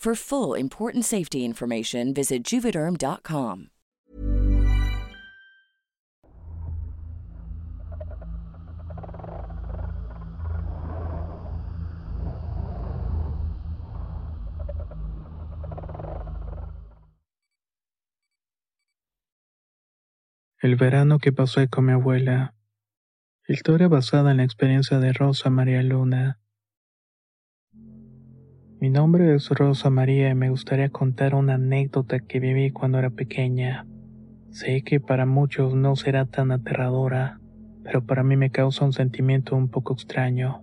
For full important safety information, visit juvederm.com. El verano que pasé con mi abuela. Historia basada en la experiencia de Rosa María Luna. Mi nombre es Rosa María y me gustaría contar una anécdota que viví cuando era pequeña. Sé que para muchos no será tan aterradora, pero para mí me causa un sentimiento un poco extraño.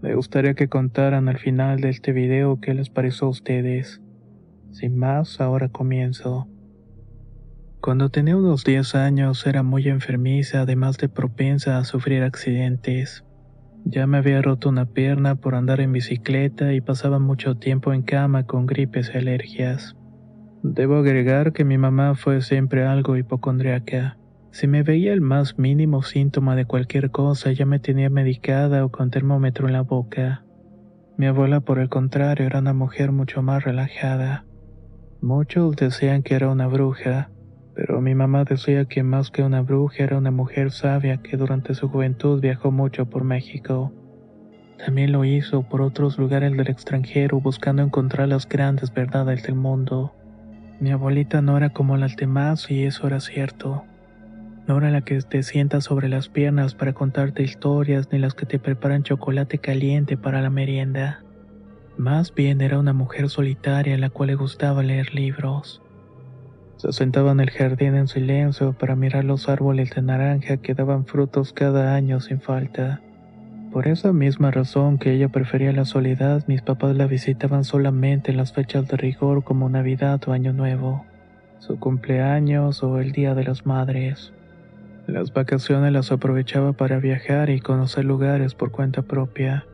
Me gustaría que contaran al final de este video qué les pareció a ustedes. Sin más, ahora comienzo. Cuando tenía unos 10 años era muy enfermiza, además de propensa a sufrir accidentes. Ya me había roto una pierna por andar en bicicleta y pasaba mucho tiempo en cama con gripes y alergias. Debo agregar que mi mamá fue siempre algo hipocondriaca. Si me veía el más mínimo síntoma de cualquier cosa, ya me tenía medicada o con termómetro en la boca. Mi abuela, por el contrario, era una mujer mucho más relajada. Muchos decían que era una bruja, pero mi mamá decía que más que una bruja era una mujer sabia que durante su juventud viajó mucho por México. También lo hizo por otros lugares del extranjero buscando encontrar las grandes verdades del mundo. Mi abuelita no era como las demás y eso era cierto. No era la que te sienta sobre las piernas para contarte historias ni las que te preparan chocolate caliente para la merienda. Más bien era una mujer solitaria a la cual le gustaba leer libros. Se sentaba en el jardín en silencio para mirar los árboles de naranja que daban frutos cada año sin falta. Por esa misma razón que ella prefería la soledad, mis papás la visitaban solamente en las fechas de rigor como Navidad o Año Nuevo, su cumpleaños o el Día de las Madres. Las vacaciones las aprovechaba para viajar y conocer lugares por cuenta propia.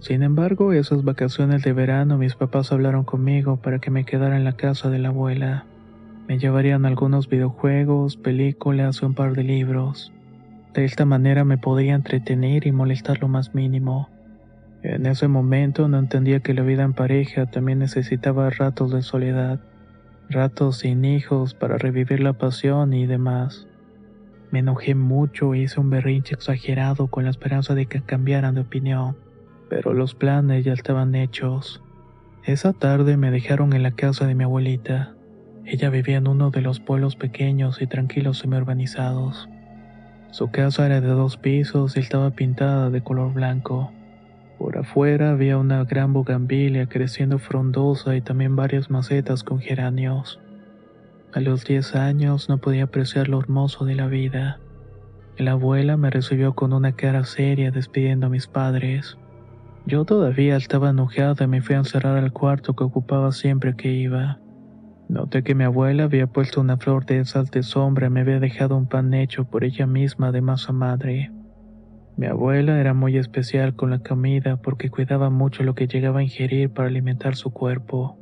Sin embargo, esas vacaciones de verano mis papás hablaron conmigo para que me quedara en la casa de la abuela. Me llevarían algunos videojuegos, películas o un par de libros. De esta manera me podía entretener y molestar lo más mínimo. En ese momento no entendía que la vida en pareja también necesitaba ratos de soledad, ratos sin hijos para revivir la pasión y demás. Me enojé mucho e hice un berrinche exagerado con la esperanza de que cambiaran de opinión, pero los planes ya estaban hechos. Esa tarde me dejaron en la casa de mi abuelita. Ella vivía en uno de los pueblos pequeños y tranquilos semi-urbanizados. Su casa era de dos pisos y estaba pintada de color blanco. Por afuera había una gran bugambilia creciendo frondosa y también varias macetas con geranios. A los 10 años no podía apreciar lo hermoso de la vida. La abuela me recibió con una cara seria despidiendo a mis padres. Yo todavía estaba enojada y me fui a encerrar al cuarto que ocupaba siempre que iba. Noté que mi abuela había puesto una flor de esas de sombra y me había dejado un pan hecho por ella misma de masa madre. Mi abuela era muy especial con la comida porque cuidaba mucho lo que llegaba a ingerir para alimentar su cuerpo.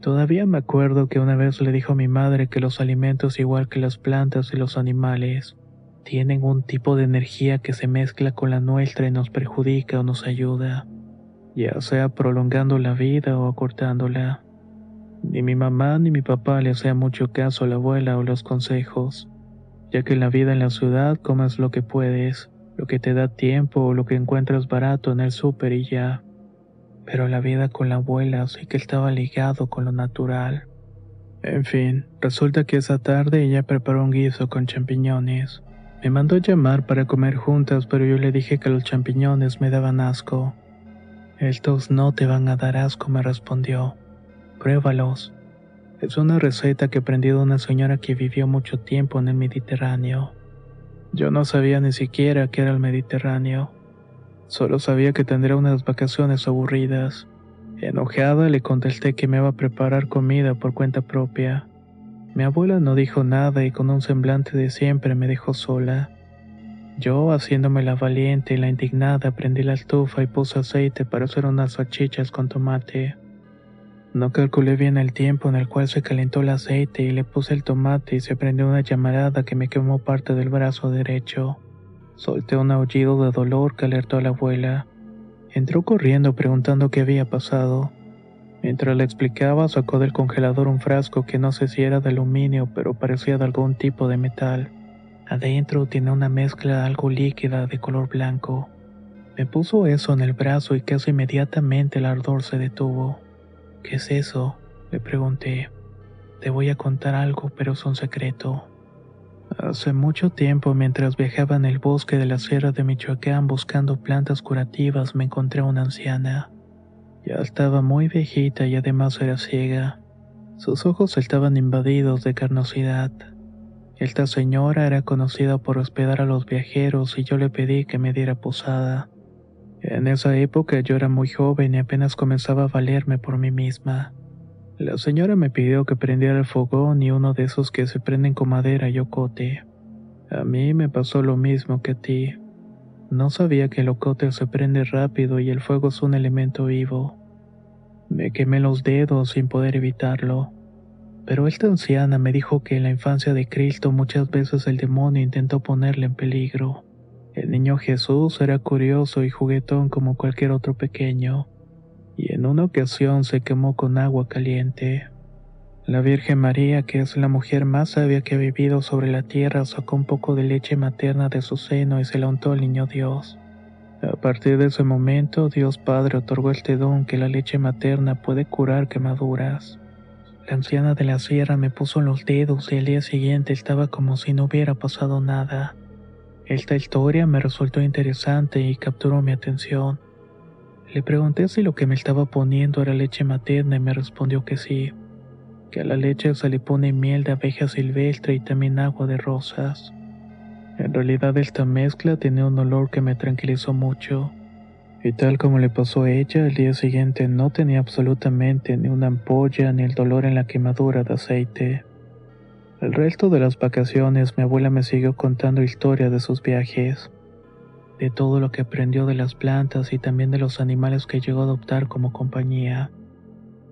Todavía me acuerdo que una vez le dijo a mi madre que los alimentos igual que las plantas y los animales tienen un tipo de energía que se mezcla con la nuestra y nos perjudica o nos ayuda, ya sea prolongando la vida o acortándola. Ni mi mamá ni mi papá le hacían mucho caso a la abuela o los consejos, ya que en la vida en la ciudad comes lo que puedes, lo que te da tiempo o lo que encuentras barato en el súper y ya. Pero la vida con la abuela sí que estaba ligado con lo natural. En fin, resulta que esa tarde ella preparó un guiso con champiñones. Me mandó llamar para comer juntas, pero yo le dije que los champiñones me daban asco. Estos no te van a dar asco, me respondió. Pruébalos. Es una receta que aprendí de una señora que vivió mucho tiempo en el Mediterráneo. Yo no sabía ni siquiera qué era el Mediterráneo. Solo sabía que tendría unas vacaciones aburridas. Enojada le contesté que me iba a preparar comida por cuenta propia. Mi abuela no dijo nada y con un semblante de siempre me dejó sola. Yo, haciéndome la valiente y la indignada, prendí la estufa y puse aceite para hacer unas salchichas con tomate. No calculé bien el tiempo en el cual se calentó el aceite y le puse el tomate y se prendió una llamarada que me quemó parte del brazo derecho. Solté un aullido de dolor que alertó a la abuela. Entró corriendo preguntando qué había pasado. Mientras le explicaba, sacó del congelador un frasco que no sé si era de aluminio, pero parecía de algún tipo de metal. Adentro tiene una mezcla algo líquida de color blanco. Me puso eso en el brazo y casi inmediatamente el ardor se detuvo. ¿Qué es eso? Le pregunté. Te voy a contar algo, pero es un secreto. Hace mucho tiempo, mientras viajaba en el bosque de la Sierra de Michoacán buscando plantas curativas, me encontré a una anciana. Ya estaba muy viejita y además era ciega. Sus ojos estaban invadidos de carnosidad. Esta señora era conocida por hospedar a los viajeros y yo le pedí que me diera posada. En esa época yo era muy joven y apenas comenzaba a valerme por mí misma. La señora me pidió que prendiera el fogón y uno de esos que se prenden con madera y ocote. A mí me pasó lo mismo que a ti. No sabía que el ocote se prende rápido y el fuego es un elemento vivo. Me quemé los dedos sin poder evitarlo. Pero esta anciana me dijo que en la infancia de Cristo muchas veces el demonio intentó ponerle en peligro. El niño Jesús era curioso y juguetón como cualquier otro pequeño, y en una ocasión se quemó con agua caliente. La Virgen María, que es la mujer más sabia que ha vivido sobre la tierra, sacó un poco de leche materna de su seno y se la untó al niño Dios. A partir de ese momento, Dios Padre otorgó este don que la leche materna puede curar quemaduras. La anciana de la sierra me puso los dedos y al día siguiente estaba como si no hubiera pasado nada. Esta historia me resultó interesante y capturó mi atención. Le pregunté si lo que me estaba poniendo era leche materna y me respondió que sí, que a la leche se le pone miel de abeja silvestre y también agua de rosas. En realidad esta mezcla tenía un olor que me tranquilizó mucho. Y tal como le pasó a ella, el día siguiente no tenía absolutamente ni una ampolla ni el dolor en la quemadura de aceite. El resto de las vacaciones mi abuela me siguió contando historias de sus viajes, de todo lo que aprendió de las plantas y también de los animales que llegó a adoptar como compañía.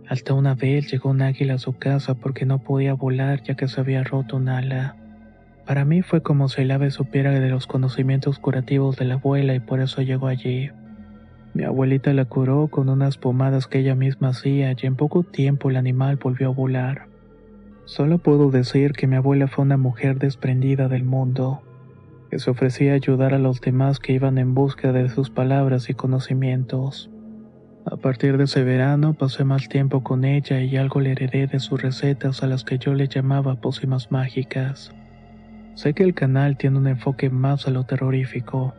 Hasta una vez llegó un águila a su casa porque no podía volar ya que se había roto un ala. Para mí fue como si el ave supiera de los conocimientos curativos de la abuela y por eso llegó allí. Mi abuelita la curó con unas pomadas que ella misma hacía y en poco tiempo el animal volvió a volar. Solo puedo decir que mi abuela fue una mujer desprendida del mundo, que se ofrecía a ayudar a los demás que iban en busca de sus palabras y conocimientos. A partir de ese verano pasé más tiempo con ella y algo le heredé de sus recetas a las que yo le llamaba pócimas mágicas. Sé que el canal tiene un enfoque más a lo terrorífico,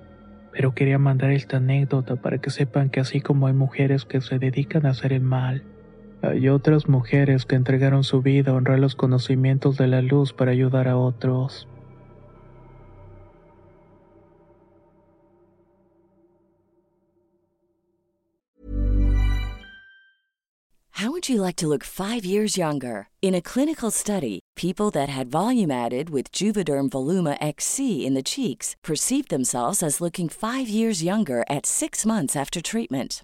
pero quería mandar esta anécdota para que sepan que así como hay mujeres que se dedican a hacer el mal, Eh, hay otras mujeres que entregaron su vida a honrar los conocimientos de la luz para ayudar a otros. How would you like to look five years younger? In a clinical study, people that had volume added with Juvederm Voluma XC in the cheeks perceived themselves as looking five years younger at six months after treatment.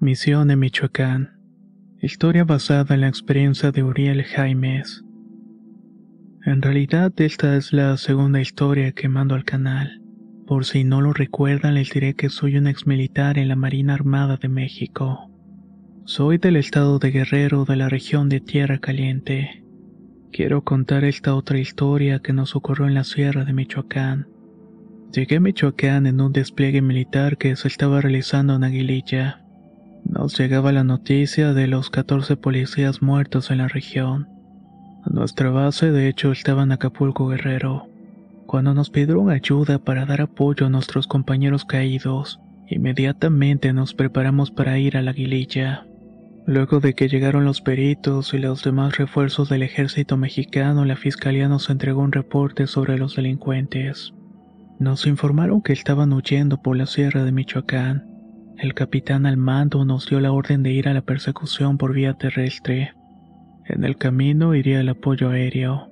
Misión en Michoacán. Historia basada en la experiencia de Uriel Jaimes. En realidad esta es la segunda historia que mando al canal. Por si no lo recuerdan les diré que soy un ex militar en la Marina Armada de México. Soy del estado de Guerrero de la región de Tierra Caliente. Quiero contar esta otra historia que nos ocurrió en la sierra de Michoacán. Llegué a Michoacán en un despliegue militar que se estaba realizando en Aguililla. Nos llegaba la noticia de los 14 policías muertos en la región. Nuestra base de hecho estaba en Acapulco Guerrero. Cuando nos pidieron ayuda para dar apoyo a nuestros compañeros caídos, inmediatamente nos preparamos para ir a la aguililla. Luego de que llegaron los peritos y los demás refuerzos del ejército mexicano, la fiscalía nos entregó un reporte sobre los delincuentes. Nos informaron que estaban huyendo por la sierra de Michoacán. El capitán al mando nos dio la orden de ir a la persecución por vía terrestre. En el camino iría el apoyo aéreo.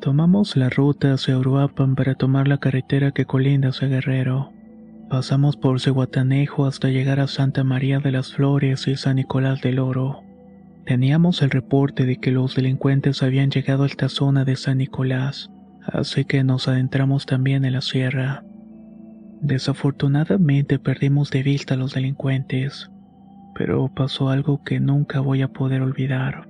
Tomamos la ruta hacia Uruapan para tomar la carretera que colinda hacia Guerrero. Pasamos por Cehuatanejo hasta llegar a Santa María de las Flores y San Nicolás del Oro. Teníamos el reporte de que los delincuentes habían llegado a esta zona de San Nicolás, así que nos adentramos también en la sierra. Desafortunadamente perdimos de vista a los delincuentes, pero pasó algo que nunca voy a poder olvidar.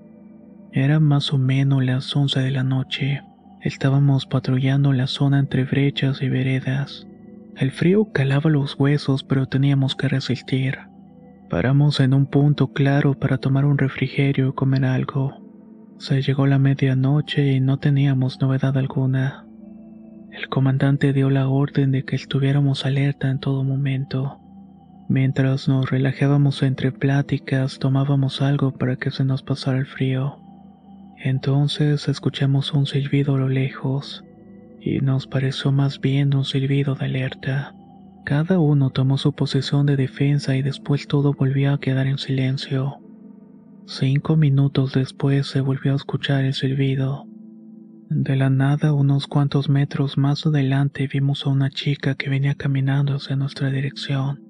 Era más o menos las 11 de la noche. Estábamos patrullando la zona entre brechas y veredas. El frío calaba los huesos, pero teníamos que resistir. Paramos en un punto claro para tomar un refrigerio y comer algo. Se llegó la medianoche y no teníamos novedad alguna. El comandante dio la orden de que estuviéramos alerta en todo momento. Mientras nos relajábamos entre pláticas, tomábamos algo para que se nos pasara el frío. Entonces escuchamos un silbido a lo lejos, y nos pareció más bien un silbido de alerta. Cada uno tomó su posición de defensa y después todo volvió a quedar en silencio. Cinco minutos después se volvió a escuchar el silbido. De la nada, unos cuantos metros más adelante, vimos a una chica que venía caminando hacia nuestra dirección.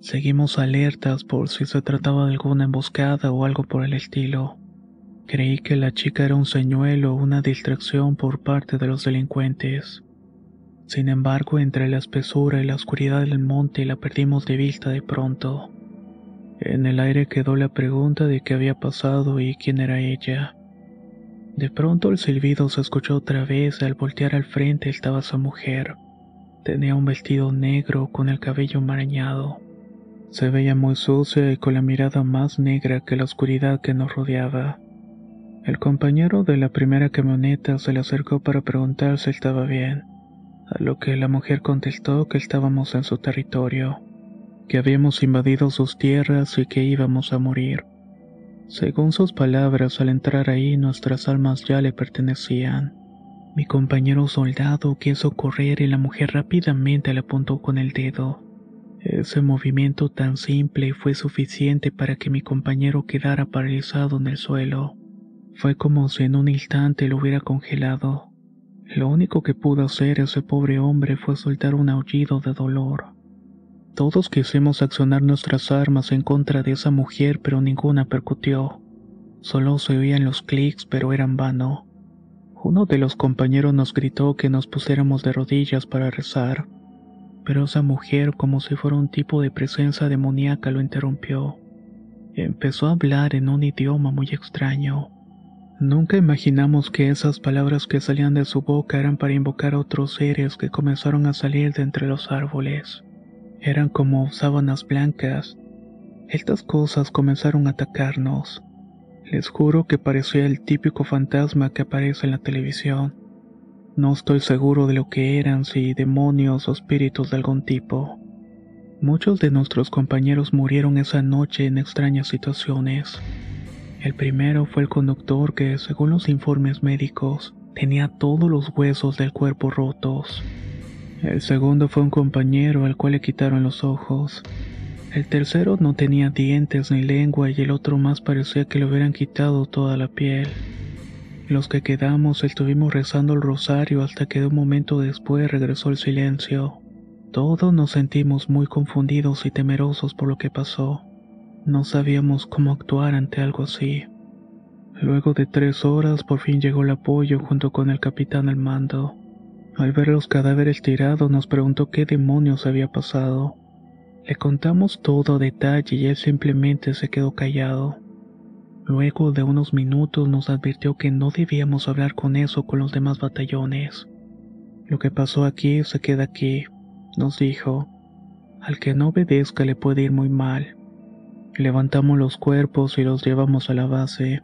Seguimos alertas por si se trataba de alguna emboscada o algo por el estilo. Creí que la chica era un señuelo o una distracción por parte de los delincuentes. Sin embargo, entre la espesura y la oscuridad del monte la perdimos de vista de pronto. En el aire quedó la pregunta de qué había pasado y quién era ella. De pronto el silbido se escuchó otra vez al voltear al frente estaba su mujer. Tenía un vestido negro con el cabello marañado. Se veía muy sucia y con la mirada más negra que la oscuridad que nos rodeaba. El compañero de la primera camioneta se le acercó para preguntar si estaba bien, a lo que la mujer contestó que estábamos en su territorio, que habíamos invadido sus tierras y que íbamos a morir. Según sus palabras, al entrar ahí nuestras almas ya le pertenecían. Mi compañero soldado quiso correr y la mujer rápidamente le apuntó con el dedo. Ese movimiento tan simple fue suficiente para que mi compañero quedara paralizado en el suelo. Fue como si en un instante lo hubiera congelado. Lo único que pudo hacer ese pobre hombre fue soltar un aullido de dolor. Todos quisimos accionar nuestras armas en contra de esa mujer, pero ninguna percutió. Solo se oían los clics, pero eran vano. Uno de los compañeros nos gritó que nos pusiéramos de rodillas para rezar. pero esa mujer, como si fuera un tipo de presencia demoníaca, lo interrumpió. Empezó a hablar en un idioma muy extraño. Nunca imaginamos que esas palabras que salían de su boca eran para invocar a otros seres que comenzaron a salir de entre los árboles. Eran como sábanas blancas. Estas cosas comenzaron a atacarnos. Les juro que parecía el típico fantasma que aparece en la televisión. No estoy seguro de lo que eran, si demonios o espíritus de algún tipo. Muchos de nuestros compañeros murieron esa noche en extrañas situaciones. El primero fue el conductor que, según los informes médicos, tenía todos los huesos del cuerpo rotos. El segundo fue un compañero al cual le quitaron los ojos. El tercero no tenía dientes ni lengua y el otro más parecía que le hubieran quitado toda la piel. Los que quedamos estuvimos rezando el rosario hasta que de un momento después regresó el silencio. Todos nos sentimos muy confundidos y temerosos por lo que pasó. No sabíamos cómo actuar ante algo así. Luego de tres horas por fin llegó el apoyo junto con el capitán al mando. Al ver los cadáveres tirados nos preguntó qué demonios había pasado. Le contamos todo a detalle y él simplemente se quedó callado. Luego de unos minutos nos advirtió que no debíamos hablar con eso con los demás batallones. Lo que pasó aquí se queda aquí, nos dijo. Al que no obedezca le puede ir muy mal. Levantamos los cuerpos y los llevamos a la base.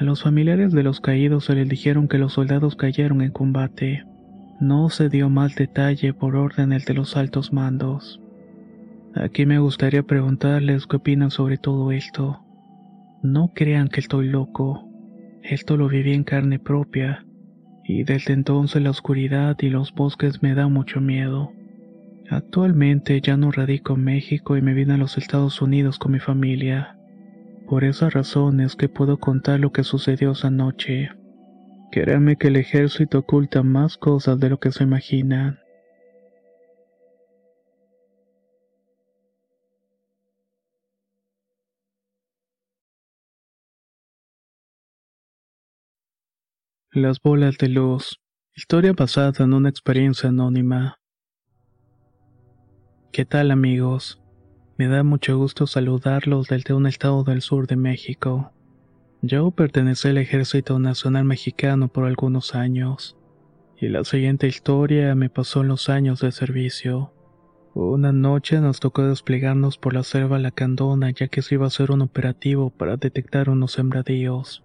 A los familiares de los caídos se les dijeron que los soldados cayeron en combate. No se dio más detalle por órdenes de los altos mandos. Aquí me gustaría preguntarles qué opinan sobre todo esto. No crean que estoy loco. Esto lo viví en carne propia, y desde entonces la oscuridad y los bosques me dan mucho miedo. Actualmente ya no radico en México y me vine a los Estados Unidos con mi familia. Por esas razones que puedo contar lo que sucedió esa noche. Créanme que el ejército oculta más cosas de lo que se imaginan. Las bolas de luz. Historia basada en una experiencia anónima. ¿Qué tal amigos? Me da mucho gusto saludarlos desde un estado del sur de México. Yo pertenecí al Ejército Nacional Mexicano por algunos años, y la siguiente historia me pasó en los años de servicio. Una noche nos tocó desplegarnos por la selva lacandona ya que se iba a hacer un operativo para detectar unos sembradíos.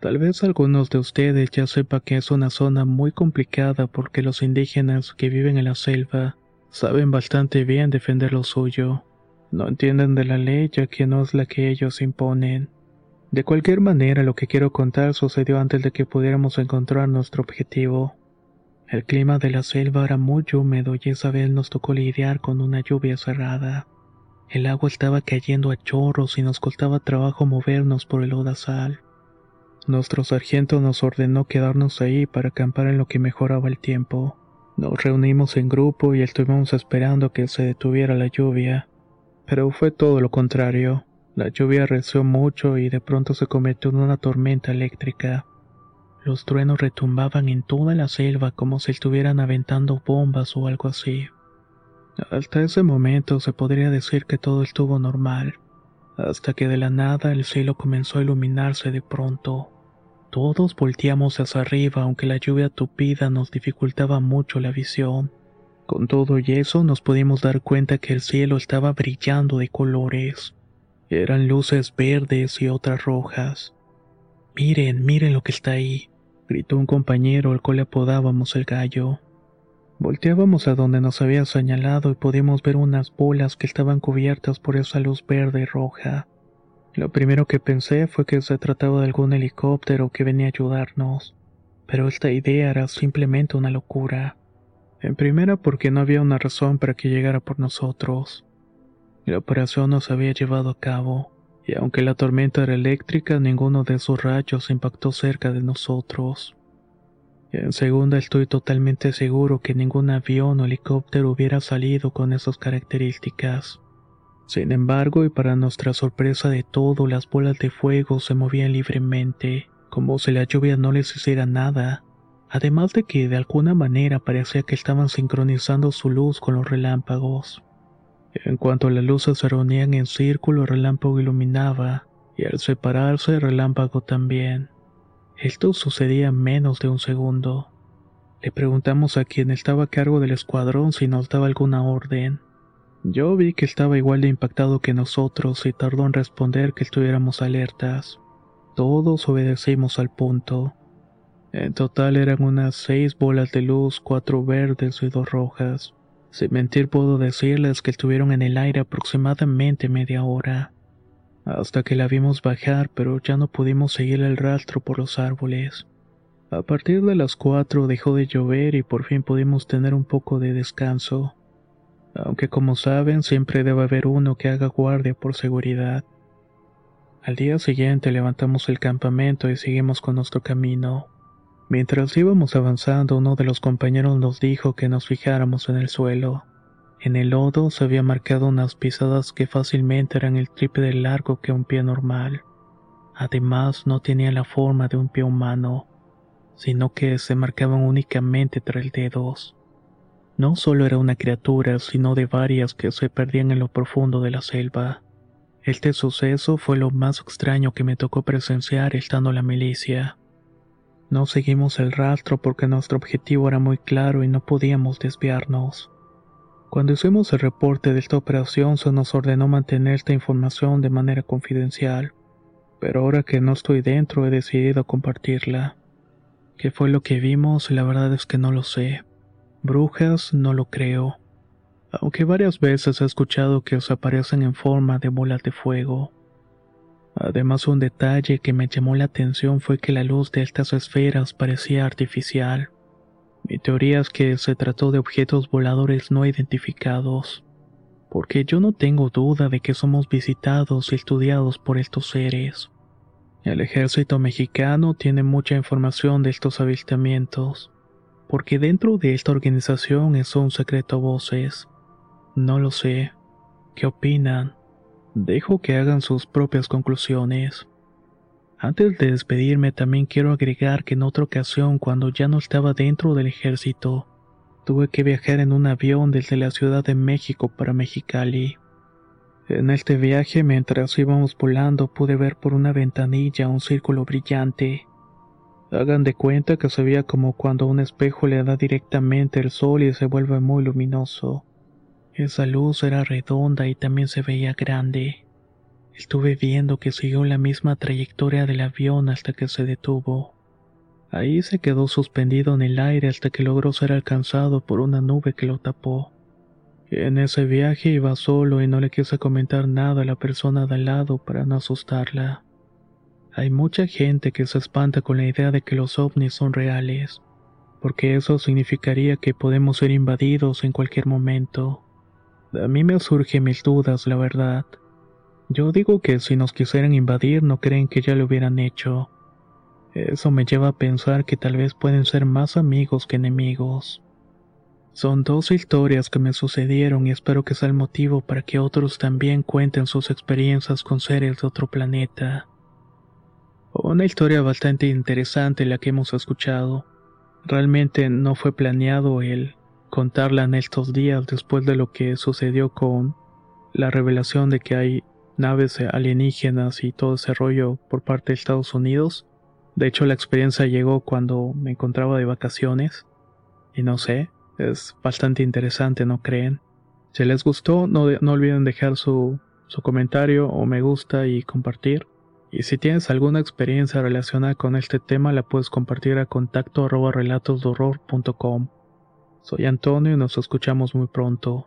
Tal vez algunos de ustedes ya sepan que es una zona muy complicada porque los indígenas que viven en la selva saben bastante bien defender lo suyo. No entienden de la ley ya que no es la que ellos imponen. De cualquier manera, lo que quiero contar sucedió antes de que pudiéramos encontrar nuestro objetivo. El clima de la selva era muy húmedo y esa vez nos tocó lidiar con una lluvia cerrada. El agua estaba cayendo a chorros y nos costaba trabajo movernos por el odasal. Nuestro sargento nos ordenó quedarnos ahí para acampar en lo que mejoraba el tiempo. Nos reunimos en grupo y estuvimos esperando que se detuviera la lluvia. Pero fue todo lo contrario. La lluvia reció mucho y de pronto se convirtió en una tormenta eléctrica. Los truenos retumbaban en toda la selva como si estuvieran aventando bombas o algo así. Hasta ese momento se podría decir que todo estuvo normal, hasta que de la nada el cielo comenzó a iluminarse de pronto. Todos volteamos hacia arriba aunque la lluvia tupida nos dificultaba mucho la visión. Con todo y eso nos pudimos dar cuenta que el cielo estaba brillando de colores. Eran luces verdes y otras rojas. Miren, miren lo que está ahí, gritó un compañero al cual apodábamos el gallo. Volteábamos a donde nos había señalado y pudimos ver unas bolas que estaban cubiertas por esa luz verde y roja. Lo primero que pensé fue que se trataba de algún helicóptero que venía a ayudarnos, pero esta idea era simplemente una locura. En primera porque no había una razón para que llegara por nosotros. La operación no se había llevado a cabo, y aunque la tormenta era eléctrica, ninguno de esos rayos impactó cerca de nosotros. En segunda estoy totalmente seguro que ningún avión o helicóptero hubiera salido con esas características. Sin embargo, y para nuestra sorpresa de todo, las bolas de fuego se movían libremente, como si la lluvia no les hiciera nada. Además de que de alguna manera parecía que estaban sincronizando su luz con los relámpagos. En cuanto las luces se reunían en círculo, el relámpago iluminaba, y al separarse el relámpago también. Esto sucedía en menos de un segundo. Le preguntamos a quien estaba a cargo del escuadrón si nos daba alguna orden. Yo vi que estaba igual de impactado que nosotros y tardó en responder que estuviéramos alertas. Todos obedecimos al punto. En total eran unas seis bolas de luz, cuatro verdes y dos rojas. Sin mentir puedo decirles que estuvieron en el aire aproximadamente media hora, hasta que la vimos bajar, pero ya no pudimos seguir el rastro por los árboles. A partir de las cuatro dejó de llover y por fin pudimos tener un poco de descanso, aunque como saben siempre debe haber uno que haga guardia por seguridad. Al día siguiente levantamos el campamento y seguimos con nuestro camino. Mientras íbamos avanzando, uno de los compañeros nos dijo que nos fijáramos en el suelo. En el lodo se había marcado unas pisadas que fácilmente eran el triple de largo que un pie normal. Además, no tenía la forma de un pie humano, sino que se marcaban únicamente tres dedos. No solo era una criatura, sino de varias que se perdían en lo profundo de la selva. Este suceso fue lo más extraño que me tocó presenciar estando en la milicia. No seguimos el rastro porque nuestro objetivo era muy claro y no podíamos desviarnos. Cuando hicimos el reporte de esta operación se nos ordenó mantener esta información de manera confidencial, pero ahora que no estoy dentro he decidido compartirla. ¿Qué fue lo que vimos? La verdad es que no lo sé. Brujas no lo creo, aunque varias veces he escuchado que os aparecen en forma de bolas de fuego. Además, un detalle que me llamó la atención fue que la luz de estas esferas parecía artificial. Mi teoría es que se trató de objetos voladores no identificados, porque yo no tengo duda de que somos visitados y estudiados por estos seres. El ejército mexicano tiene mucha información de estos avistamientos, porque dentro de esta organización es un secreto a voces. No lo sé. ¿Qué opinan? Dejo que hagan sus propias conclusiones. Antes de despedirme también quiero agregar que en otra ocasión cuando ya no estaba dentro del ejército, tuve que viajar en un avión desde la Ciudad de México para Mexicali. En este viaje mientras íbamos volando pude ver por una ventanilla un círculo brillante. Hagan de cuenta que se veía como cuando un espejo le da directamente el sol y se vuelve muy luminoso. Esa luz era redonda y también se veía grande. Estuve viendo que siguió la misma trayectoria del avión hasta que se detuvo. Ahí se quedó suspendido en el aire hasta que logró ser alcanzado por una nube que lo tapó. En ese viaje iba solo y no le quise comentar nada a la persona de al lado para no asustarla. Hay mucha gente que se espanta con la idea de que los ovnis son reales, porque eso significaría que podemos ser invadidos en cualquier momento. A mí me surgen mis dudas, la verdad. Yo digo que si nos quisieran invadir no creen que ya lo hubieran hecho. Eso me lleva a pensar que tal vez pueden ser más amigos que enemigos. Son dos historias que me sucedieron y espero que sea el motivo para que otros también cuenten sus experiencias con seres de otro planeta. Una historia bastante interesante la que hemos escuchado. Realmente no fue planeado el contarla en estos días después de lo que sucedió con la revelación de que hay naves alienígenas y todo ese rollo por parte de Estados Unidos. De hecho, la experiencia llegó cuando me encontraba de vacaciones. Y no sé, es bastante interesante, ¿no creen? Si les gustó, no, no olviden dejar su, su comentario o me gusta y compartir. Y si tienes alguna experiencia relacionada con este tema, la puedes compartir a contacto arroba. Soy Antonio y nos escuchamos muy pronto.